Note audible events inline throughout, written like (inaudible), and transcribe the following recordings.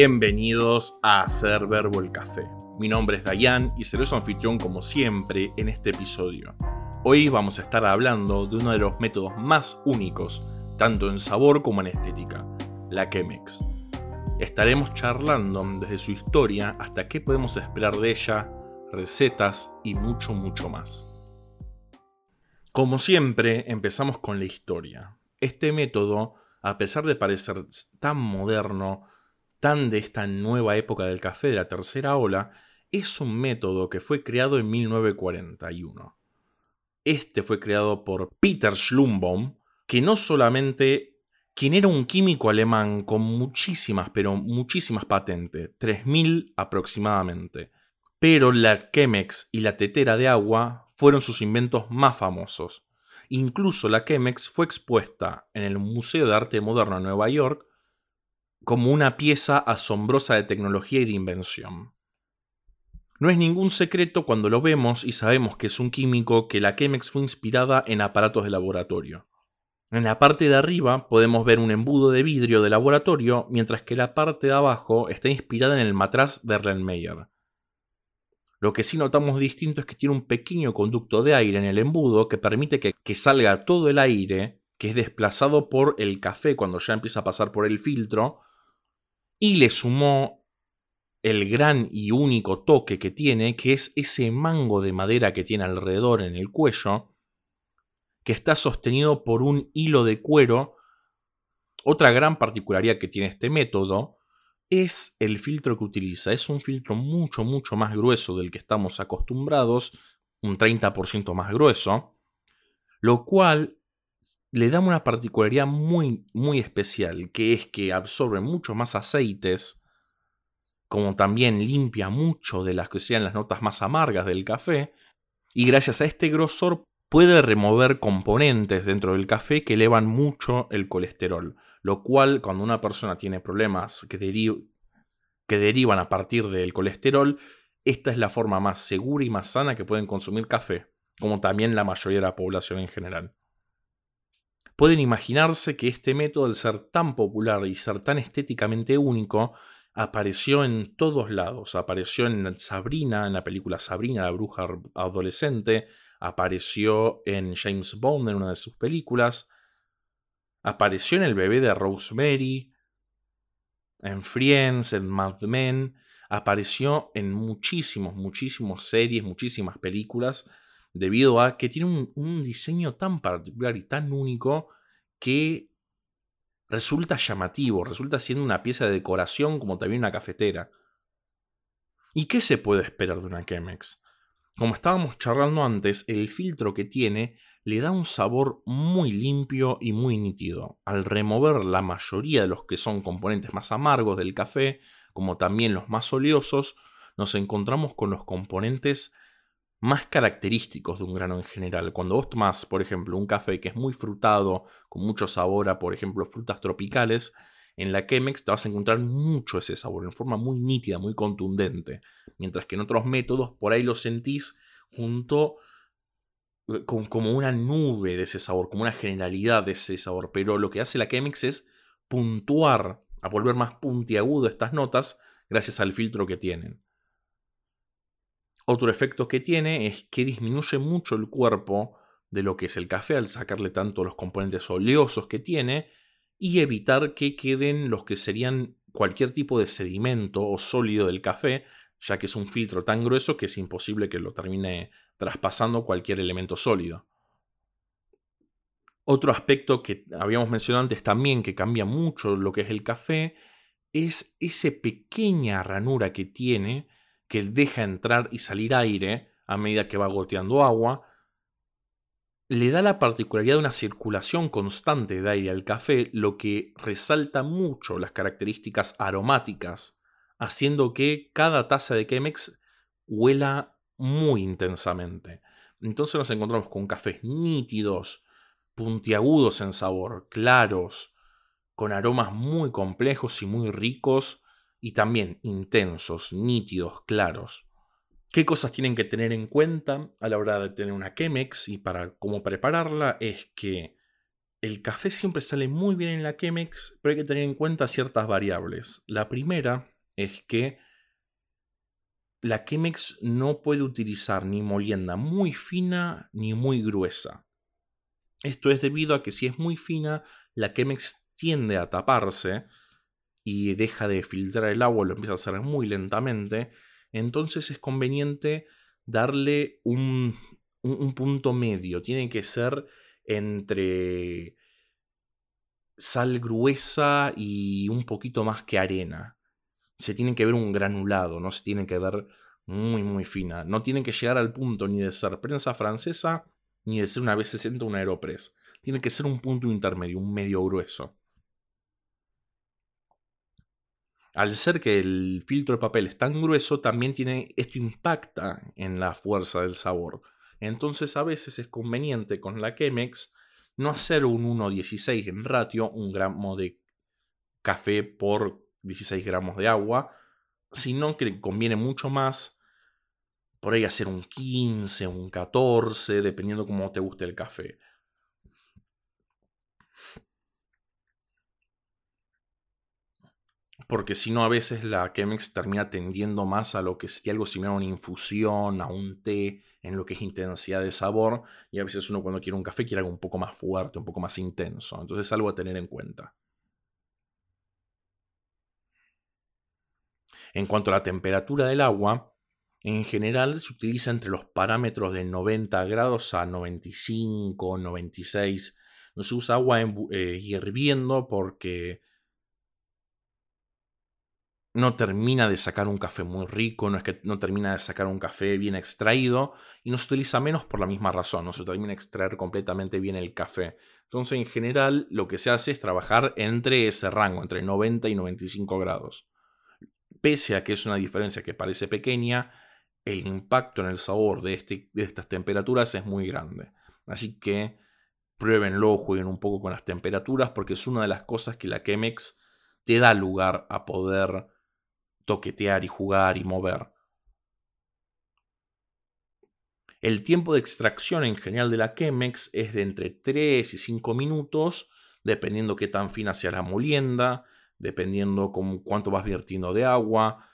Bienvenidos a Hacer Verbo el Café. Mi nombre es Dayan y seré su anfitrión como siempre en este episodio. Hoy vamos a estar hablando de uno de los métodos más únicos, tanto en sabor como en estética, la Chemex. Estaremos charlando desde su historia hasta qué podemos esperar de ella, recetas y mucho, mucho más. Como siempre, empezamos con la historia. Este método, a pesar de parecer tan moderno, tan de esta nueva época del café de la tercera ola, es un método que fue creado en 1941. Este fue creado por Peter Schlumbaum, que no solamente quien era un químico alemán con muchísimas, pero muchísimas patentes, 3.000 aproximadamente. Pero la Chemex y la tetera de agua fueron sus inventos más famosos. Incluso la Chemex fue expuesta en el Museo de Arte Moderno de Nueva York como una pieza asombrosa de tecnología y de invención. No es ningún secreto cuando lo vemos y sabemos que es un químico que la Chemex fue inspirada en aparatos de laboratorio. En la parte de arriba podemos ver un embudo de vidrio de laboratorio, mientras que la parte de abajo está inspirada en el matraz de Erlenmeyer. Lo que sí notamos distinto es que tiene un pequeño conducto de aire en el embudo que permite que, que salga todo el aire que es desplazado por el café cuando ya empieza a pasar por el filtro y le sumó el gran y único toque que tiene, que es ese mango de madera que tiene alrededor en el cuello, que está sostenido por un hilo de cuero. Otra gran particularidad que tiene este método es el filtro que utiliza. Es un filtro mucho, mucho más grueso del que estamos acostumbrados, un 30% más grueso, lo cual le da una particularidad muy, muy especial, que es que absorbe mucho más aceites, como también limpia mucho de las que sean las notas más amargas del café, y gracias a este grosor puede remover componentes dentro del café que elevan mucho el colesterol, lo cual cuando una persona tiene problemas que, que derivan a partir del colesterol, esta es la forma más segura y más sana que pueden consumir café, como también la mayoría de la población en general. Pueden imaginarse que este método, al ser tan popular y ser tan estéticamente único, apareció en todos lados. Apareció en Sabrina, en la película Sabrina, la bruja adolescente. Apareció en James Bond, en una de sus películas. Apareció en El bebé de Rosemary. En Friends, en Mad Men. Apareció en muchísimos, muchísimas series, muchísimas películas debido a que tiene un, diseño tan particular y tan único que resulta llamativo, resulta siendo una pieza de decoración como también una cafetera. ¿Y qué se puede esperar de una Chemex? Como estábamos charlando antes, el filtro que tiene le da un sabor muy limpio y muy nítido. Al remover la mayoría de los que son componentes más amargos del café, como también los más oleosos, nos encontramos con los componentes más característicos de un grano en general. Cuando vos tomás, por ejemplo, un café que es muy frutado, con mucho sabor a, por ejemplo, frutas tropicales, en la Chemex te vas a encontrar mucho ese sabor, en forma muy nítida, muy contundente. Mientras que en otros métodos, por ahí lo sentís junto eh, con como una nube de ese sabor, como una generalidad de ese sabor. Pero lo que hace la Chemex es puntuar, a volver más puntiagudo estas notas gracias al filtro que tienen. Otro efecto que tiene es que disminuye mucho el cuerpo de lo que es el café al sacarle tanto los componentes oleosos que tiene y evitar que queden los que serían cualquier tipo de sedimento o sólido del café, ya que es un filtro tan grueso que es imposible que lo termine traspasando cualquier elemento sólido. Otro aspecto que habíamos mencionado antes también que cambia mucho lo que es el café es esa pequeña ranura que tiene que deja entrar y salir aire a medida que va goteando agua, le da la particularidad de una circulación constante de aire al café, lo que resalta mucho las características aromáticas, haciendo que cada taza de Chemex huela muy intensamente. Entonces nos encontramos con cafés nítidos, puntiagudos en sabor, claros, con aromas muy complejos y muy ricos, y también intensos, nítidos, claros. ¿Qué cosas tienen que tener en cuenta a la hora de tener una Chemex y para cómo prepararla? Es que el café siempre sale muy bien en la Chemex, pero hay que tener en cuenta ciertas variables. La primera es que la Chemex no puede utilizar ni molienda muy fina ni muy gruesa. Esto es debido a que si es muy fina, la Chemex tiende a taparse y deja de filtrar el agua, lo empieza a hacer muy lentamente. Entonces es conveniente darle un, un punto medio. Tiene que ser entre sal gruesa y un poquito más que arena. Se tiene que ver un granulado, no se tiene que ver muy muy fina. No tiene que llegar al punto ni de ser prensa francesa ni de ser una B60 o una Aeropress. Tiene que ser un punto intermedio, un medio grueso. Al ser que el filtro de papel es tan grueso, también tiene, esto impacta en la fuerza del sabor. Entonces a veces es conveniente con la Chemex no hacer un 1,16 en ratio, un gramo de café por 16 gramos de agua, sino que conviene mucho más por ahí hacer un 15, un 14, dependiendo cómo te guste el café. Porque si no a veces la Chemex termina tendiendo más a lo que sería algo similar a una infusión, a un té, en lo que es intensidad de sabor, y a veces uno cuando quiere un café quiere algo un poco más fuerte, un poco más intenso, entonces es algo a tener en cuenta. En cuanto a la temperatura del agua, en general se utiliza entre los parámetros de 90 grados a 95, 96. No se usa agua eh, hirviendo porque no termina de sacar un café muy rico, no es que no termina de sacar un café bien extraído y no se utiliza menos por la misma razón, no se termina de extraer completamente bien el café. Entonces, en general, lo que se hace es trabajar entre ese rango, entre 90 y 95 grados. Pese a que es una diferencia que parece pequeña, el impacto en el sabor de, este, de estas temperaturas es muy grande. Así que pruébenlo, jueguen un poco con las temperaturas, porque es una de las cosas que la Chemex te da lugar a poder toquetear y jugar y mover. El tiempo de extracción en general de la Chemex es de entre 3 y 5 minutos, dependiendo qué tan fina sea la molienda, dependiendo cuánto vas vertiendo de agua.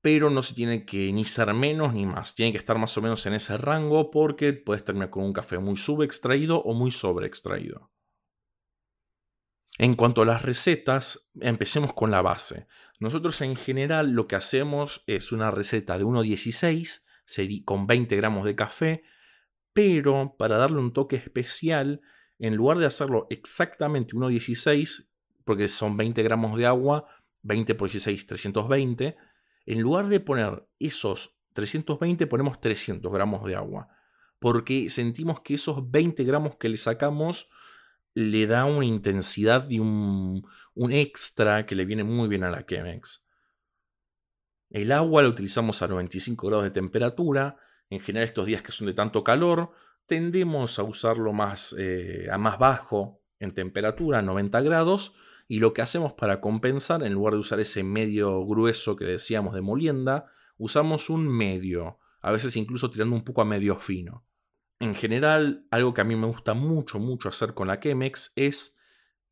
Pero no se tiene que ni ser menos ni más, tiene que estar más o menos en ese rango porque puedes terminar con un café muy subextraído o muy sobreextraído. En cuanto a las recetas, empecemos con la base. Nosotros en general lo que hacemos es una receta de 1.16 con 20 gramos de café, pero para darle un toque especial, en lugar de hacerlo exactamente 1.16, porque son 20 gramos de agua, 20 por 16, 320, en lugar de poner esos 320, ponemos 300 gramos de agua, porque sentimos que esos 20 gramos que le sacamos le da una intensidad y un, extra que le viene muy bien a la Chemex. El agua la utilizamos a 95 grados de temperatura. En general, estos días que son de tanto calor, tendemos a usarlo más, eh, a más bajo en temperatura, 90 grados. Y lo que hacemos para compensar, en lugar de usar ese medio grueso que decíamos de molienda, usamos un medio, a veces incluso tirando un poco a medio fino. En general, algo que a mí me gusta mucho, mucho hacer con la Chemex es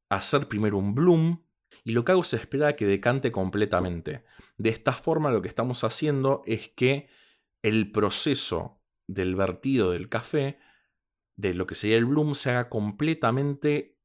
hacer primero un bloom y lo que hago es esperar a que decante completamente. De esta forma lo que estamos haciendo es que el proceso del vertido del café, de lo que sería el bloom, se haga completamente,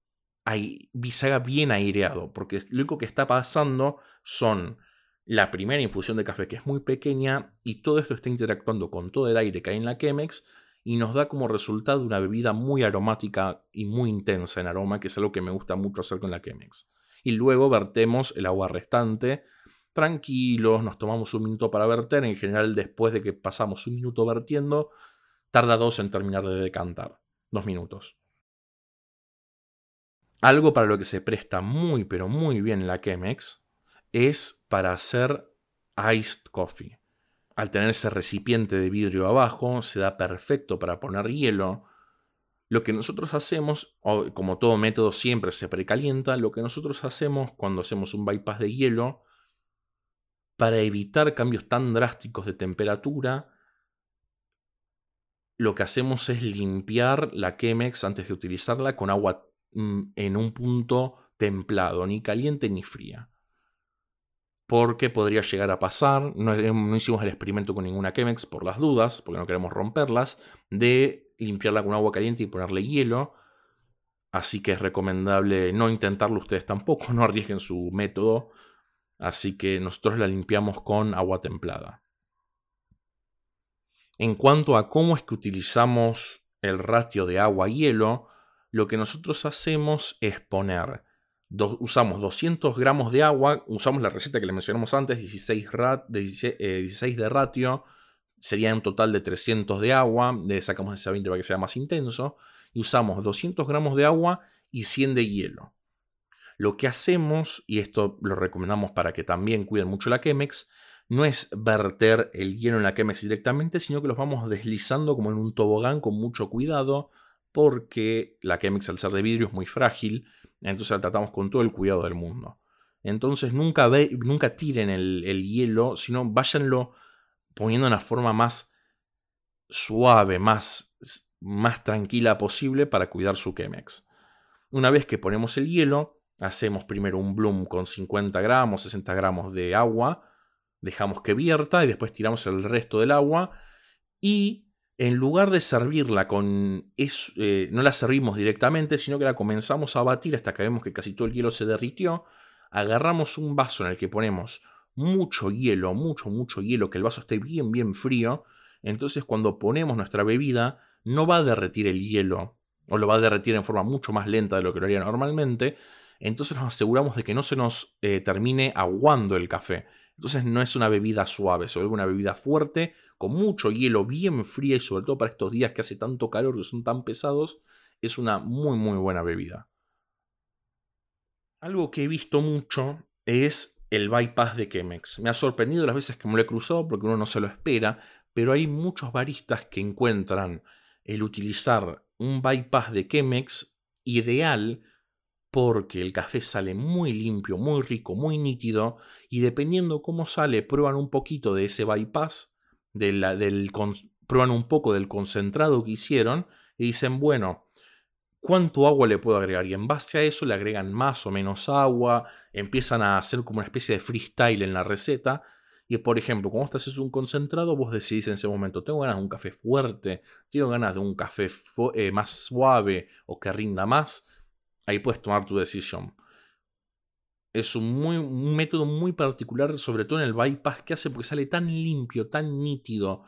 se haga bien aireado, porque lo único que está pasando son la primera infusión de café que es muy pequeña y todo esto está interactuando con todo el aire que hay en la Chemex y nos da como resultado una bebida muy aromática y muy intensa en aroma, que es algo que me gusta mucho hacer con la Chemex. Y luego vertemos el agua restante, tranquilos, nos tomamos un minuto para verter, en general después de que pasamos un minuto vertiendo, tarda dos en terminar de decantar, dos minutos. Algo para lo que se presta muy pero muy bien la Chemex es para hacer iced coffee al tener ese recipiente de vidrio abajo, se da perfecto para poner hielo. Lo que nosotros hacemos, como todo método siempre se precalienta, lo que nosotros hacemos cuando hacemos un bypass de hielo, para evitar cambios tan drásticos de temperatura, lo que hacemos es limpiar la Chemex antes de utilizarla con agua mm, en un punto templado, ni caliente ni fría. Porque podría llegar a pasar, no, no hicimos el experimento con ninguna Chemex por las dudas, porque no queremos romperlas, de limpiarla con agua caliente y ponerle hielo. Así que es recomendable no intentarlo ustedes tampoco, (laughs) no arriesguen su método. Así que nosotros la limpiamos con agua templada. En cuanto a cómo es que utilizamos el ratio de agua-hielo, lo que nosotros hacemos es poner, usamos 200 gramos de agua, usamos la receta que le mencionamos antes, 16, eh, de ratio, sería un total de 300 de agua, le sacamos ese 20 para que sea más intenso, y usamos 200 gramos de agua y 100 de hielo. Lo que hacemos, y esto lo recomendamos para que también cuiden mucho la Chemex, no es verter el hielo en la Chemex directamente, sino que los vamos deslizando como en un tobogán con mucho cuidado, porque la Chemex al ser de vidrio es muy frágil, entonces la tratamos con todo el cuidado del mundo. Entonces nunca, nunca tiren el, el hielo, sino váyanlo poniendo de una forma más suave, más, más tranquila posible para cuidar su Chemex. Una vez que ponemos el hielo, hacemos primero un bloom con 50 gramos, 60 gramos de agua, dejamos que vierta y después tiramos el resto del agua y en lugar de servirla con... Eh, no la servimos directamente, sino que la comenzamos a batir hasta que vemos que casi todo el hielo se derritió, agarramos un vaso en el que ponemos mucho hielo, mucho, mucho hielo, que el vaso esté bien, bien frío, entonces cuando ponemos nuestra bebida no va a derretir el hielo, o lo va a derretir en forma mucho más lenta de lo que lo haría normalmente, entonces nos aseguramos de que no se nos eh, termine aguando el café. Entonces no es una bebida suave, se vuelve una bebida fuerte, con mucho hielo, bien fría y sobre todo para estos días que hace tanto calor, que son tan pesados, es una muy muy buena bebida. Algo que he visto mucho es el bypass de Chemex. Me ha sorprendido las veces que me lo he cruzado porque uno no se lo espera, pero hay muchos baristas que encuentran el utilizar un bypass de Chemex ideal porque el café sale muy limpio, muy rico, muy nítido, y dependiendo cómo sale, prueban un poquito de ese bypass, del, prueban un poco del concentrado que hicieron, y dicen, bueno, ¿cuánto agua le puedo agregar? Y en base a eso le agregan más o menos agua, empiezan a hacer como una especie de freestyle en la receta, y por ejemplo, cuando estás haces un concentrado, vos decidís en ese momento, tengo ganas de un café fuerte, tengo ganas de un café eh, más suave o que rinda más, ahí puedes tomar tu decisión. Es un, muy, un método muy particular, sobre todo en el bypass que hace porque sale tan limpio, tan nítido,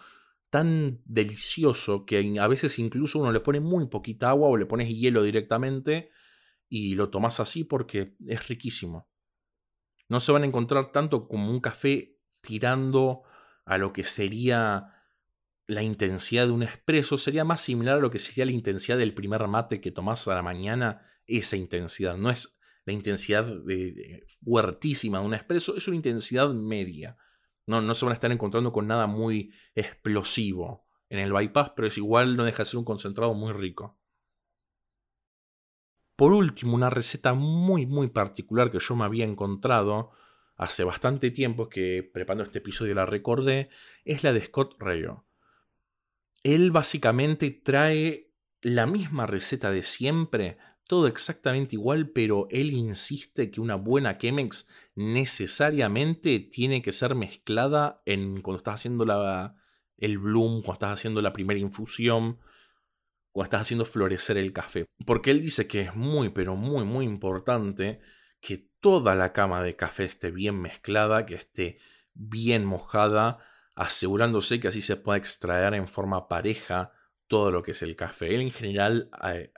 tan delicioso que a veces incluso uno le pone muy poquita agua o le pones hielo directamente y lo tomas así porque es riquísimo. No se van a encontrar tanto como un café tirando a lo que sería la intensidad de un espresso, sería más similar a lo que sería la intensidad del primer mate que tomás a la mañana esa intensidad. No es la intensidad de, fuertísima de un expreso, es una intensidad media. No, no se van a estar encontrando con nada muy explosivo en el bypass, pero es igual, no deja de ser un concentrado muy rico. Por último, una receta muy muy particular que yo me había encontrado hace bastante tiempo, que preparando este episodio la recordé, es la de Scott Rayo. Él básicamente trae la misma receta de siempre, todo exactamente igual, pero él insiste que una buena Chemex necesariamente tiene que ser mezclada en cuando estás haciendo la, el bloom, cuando estás haciendo la primera infusión, cuando estás haciendo florecer el café. Porque él dice que es muy, pero muy, muy importante que toda la cama de café esté bien mezclada, que esté bien mojada, asegurándose que así se pueda extraer en forma pareja todo lo que es el café. Él en general eh,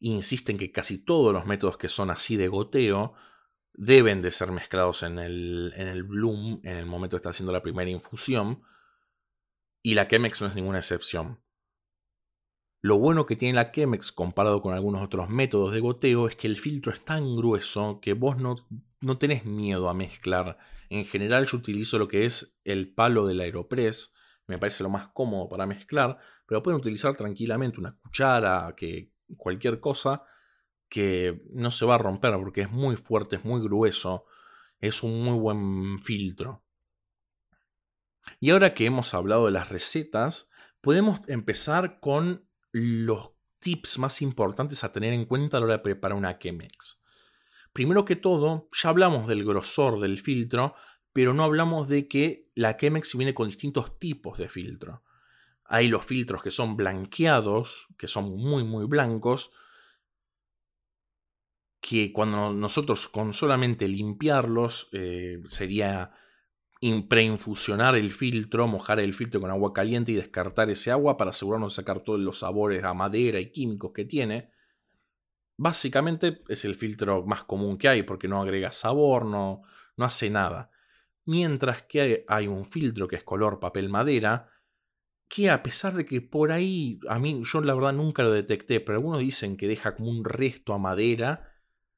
insiste en que casi todos los métodos que son así de goteo deben de ser mezclados en el, en el bloom, en el momento que está haciendo la primera infusión, y la Chemex no es ninguna excepción. Lo bueno que tiene la Chemex comparado con algunos otros métodos de goteo es que el filtro es tan grueso que vos no, no tenés miedo a mezclar. En general yo utilizo lo que es el palo del Aeropress, me parece lo más cómodo para mezclar, pero pueden utilizar tranquilamente una cuchara que, cualquier cosa que no se va a romper porque es muy fuerte, es muy grueso, es un muy buen filtro. Y ahora que hemos hablado de las recetas, podemos empezar con los tips más importantes a tener en cuenta a la hora de preparar una Chemex. Primero que todo, ya hablamos del grosor del filtro, pero no hablamos de que la Chemex viene con distintos tipos de filtro. Hay los filtros que son blanqueados, que son muy muy blancos, que cuando nosotros con solamente limpiarlos eh, sería preinfusionar el filtro, mojar el filtro con agua caliente y descartar ese agua para asegurarnos de sacar todos los sabores a madera y químicos que tiene. Básicamente es el filtro más común que hay porque no agrega sabor, no, no hace nada. Mientras que hay, un filtro que es color papel madera, que a pesar de que por ahí, a mí yo la verdad nunca lo detecté, pero algunos dicen que deja como un resto a madera,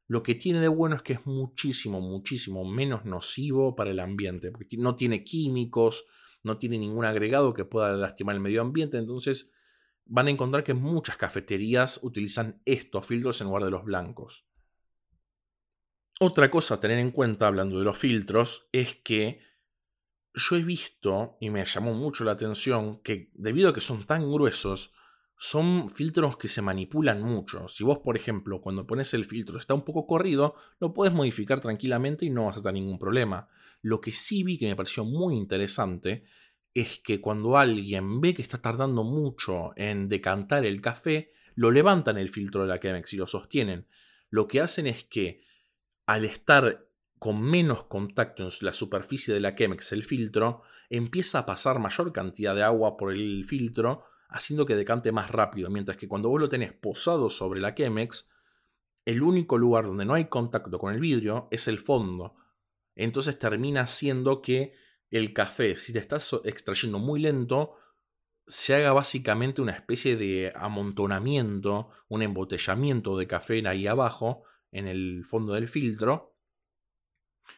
lo que tiene de bueno es que es muchísimo, muchísimo menos nocivo para el ambiente, porque no tiene químicos, no tiene ningún agregado que pueda lastimar el medio ambiente, entonces van a encontrar que muchas cafeterías utilizan estos filtros en lugar de los blancos. Otra cosa a tener en cuenta hablando de los filtros es que yo he visto, y me llamó mucho la atención, que debido a que son tan gruesos, son filtros que se manipulan mucho. Si vos, por ejemplo, cuando pones el filtro está un poco corrido, lo puedes modificar tranquilamente y no vas a tener ningún problema. Lo que sí vi que me pareció muy interesante es que cuando alguien ve que está tardando mucho en decantar el café, lo levantan el filtro de la Chemex y lo sostienen. Lo que hacen es que al estar con menos contacto en la superficie de la Chemex, el filtro, empieza a pasar mayor cantidad de agua por el filtro haciendo que decante más rápido, mientras que cuando vos lo tenés posado sobre la Chemex, el único lugar donde no hay contacto con el vidrio es el fondo. Entonces termina siendo que el café, si te estás extrayendo muy lento, se haga básicamente una especie de amontonamiento, un embotellamiento de café ahí abajo, en el fondo del filtro.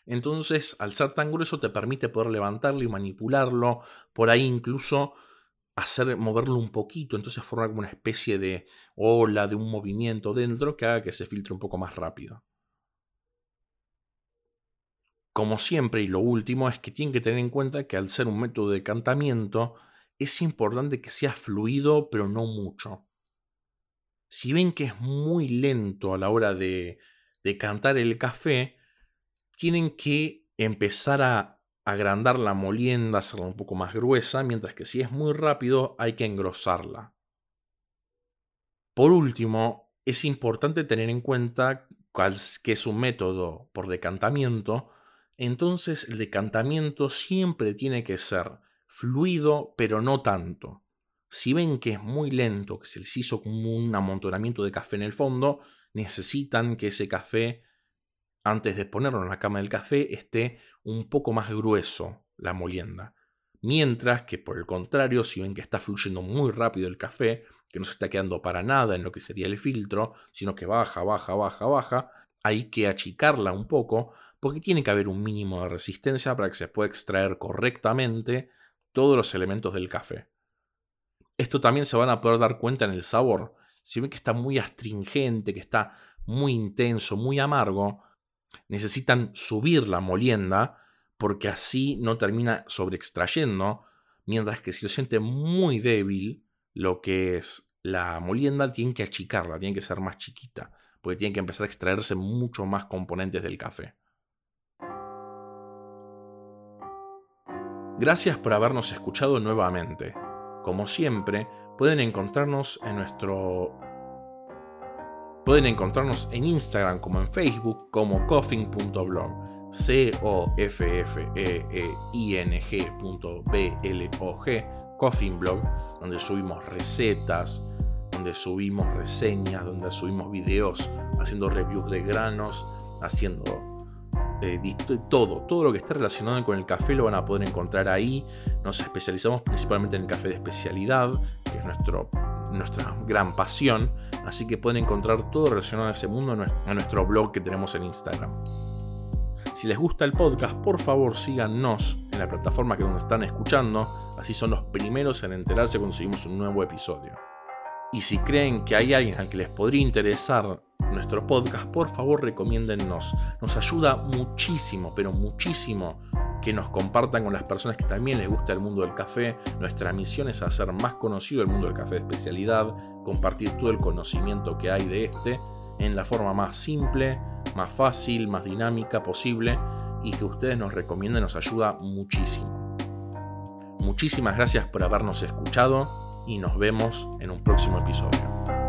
Entonces, al ser tan grueso, te permite poder levantarlo y manipularlo, por ahí incluso hacer moverlo un poquito, entonces formar como una especie de ola, de un movimiento dentro que haga que se filtre un poco más rápido. Como siempre, y lo último es que tienen que tener en cuenta que al ser un método de cantamiento, es importante que sea fluido, pero no mucho. Si ven que es muy lento a la hora de, de cantar el café, tienen que empezar a agrandar la molienda, hacerla un poco más gruesa, mientras que si es muy rápido hay que engrosarla. Por último, es importante tener en cuenta que es un método por decantamiento, entonces el decantamiento siempre tiene que ser fluido, pero no tanto. Si ven que es muy lento, que se les hizo como un amontonamiento de café en el fondo, necesitan que ese café antes de ponerlo en la cama del café, esté un poco más grueso la molienda. Mientras que, por el contrario, si ven que está fluyendo muy rápido el café, que no se está quedando para nada en lo que sería el filtro, sino que baja, baja, baja, baja, hay que achicarla un poco, porque tiene que haber un mínimo de resistencia para que se pueda extraer correctamente todos los elementos del café. Esto también se van a poder dar cuenta en el sabor. Si ven que está muy astringente, que está muy intenso, muy amargo, necesitan subir la molienda porque así no termina sobreextrayendo, mientras que si lo siente muy débil, lo que es la molienda, tiene que achicarla, tiene que ser más chiquita, porque tiene que empezar a extraerse mucho más componentes del café. Gracias por habernos escuchado nuevamente. Como siempre, pueden encontrarnos en nuestro Pueden encontrarnos en Instagram como en Facebook como coffin.blog. C-O-F-F-E-I-N-G.B-L-O-G, Coffin Blog, donde subimos recetas, donde subimos reseñas, donde subimos videos haciendo reviews de granos, haciendo eh, todo, todo lo que esté relacionado con el café lo van a poder encontrar ahí. Nos especializamos principalmente en el café de especialidad, que es nuestra gran pasión, así que pueden encontrar todo relacionado a ese mundo en nuestro blog que tenemos en Instagram. Si les gusta el podcast, por favor síganos en la plataforma que donde están escuchando, así son los primeros en enterarse cuando subimos un nuevo episodio. Y si creen que hay alguien al que les podría interesar nuestro podcast, por favor recomiéndennos. Nos ayuda muchísimo, pero muchísimo que nos compartan con las personas que también les gusta el mundo del café. Nuestra misión es hacer más conocido el mundo del café de especialidad, compartir todo el conocimiento que hay de este en la forma más simple, más fácil, más dinámica posible y que ustedes nos recomienden nos ayuda muchísimo. Muchísimas gracias por habernos escuchado y nos vemos en un próximo episodio.